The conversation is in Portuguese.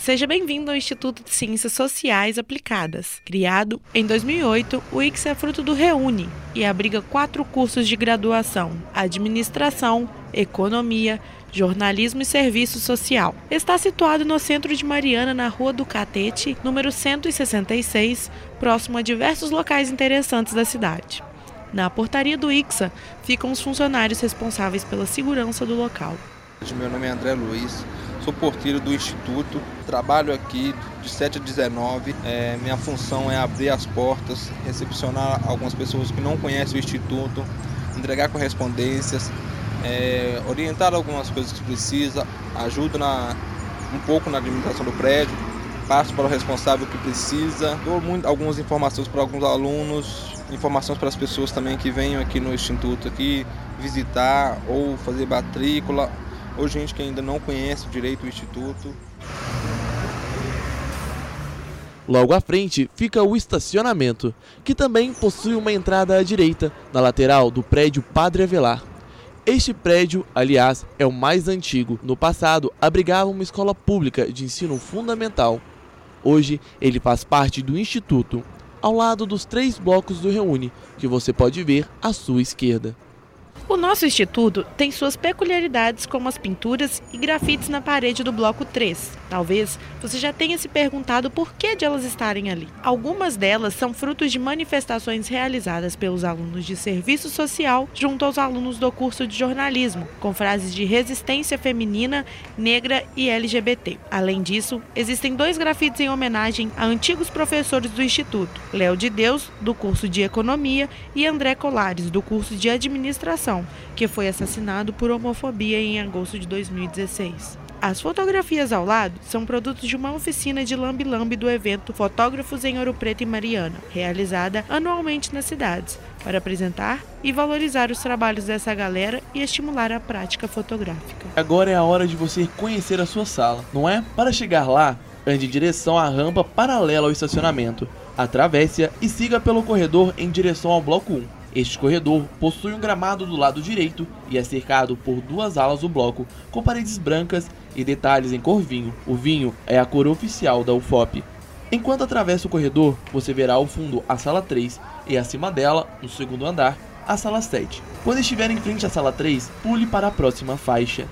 Seja bem-vindo ao Instituto de Ciências Sociais Aplicadas. Criado em 2008, o IX é fruto do Reúne e abriga quatro cursos de graduação: Administração, Economia, Jornalismo e Serviço Social. Está situado no centro de Mariana, na Rua do Catete, número 166, próximo a diversos locais interessantes da cidade. Na portaria do IXA ficam os funcionários responsáveis pela segurança do local. Meu nome é André Luiz, sou porteiro do Instituto, trabalho aqui de 7 a 19. É, minha função é abrir as portas, recepcionar algumas pessoas que não conhecem o Instituto, entregar correspondências, é, orientar algumas coisas que precisa, ajudo na, um pouco na administração do prédio, passo para o responsável que precisa, dou muito, algumas informações para alguns alunos, informações para as pessoas também que venham aqui no Instituto aqui visitar ou fazer matrícula ou gente que ainda não conhece direito o Instituto. Logo à frente fica o estacionamento, que também possui uma entrada à direita, na lateral do prédio Padre Avelar. Este prédio, aliás, é o mais antigo. No passado, abrigava uma escola pública de ensino fundamental. Hoje, ele faz parte do Instituto, ao lado dos três blocos do Reúne, que você pode ver à sua esquerda. O nosso instituto tem suas peculiaridades, como as pinturas e grafites na parede do bloco 3. Talvez você já tenha se perguntado por que de elas estarem ali. Algumas delas são frutos de manifestações realizadas pelos alunos de serviço social junto aos alunos do curso de jornalismo, com frases de resistência feminina, negra e LGBT. Além disso, existem dois grafites em homenagem a antigos professores do instituto: Léo de Deus, do curso de economia, e André Colares, do curso de administração que foi assassinado por homofobia em agosto de 2016. As fotografias ao lado são produtos de uma oficina de lambi-lambi do evento Fotógrafos em Ouro Preto e Mariana, realizada anualmente nas cidades, para apresentar e valorizar os trabalhos dessa galera e estimular a prática fotográfica. Agora é a hora de você conhecer a sua sala, não é? Para chegar lá, ande em direção à rampa paralela ao estacionamento, atravesse-a e siga pelo corredor em direção ao bloco 1. Este corredor possui um gramado do lado direito e é cercado por duas alas do bloco, com paredes brancas e detalhes em cor vinho. O vinho é a cor oficial da UFOP. Enquanto atravessa o corredor, você verá ao fundo a sala 3 e acima dela, no segundo andar, a sala 7. Quando estiver em frente à sala 3, pule para a próxima faixa.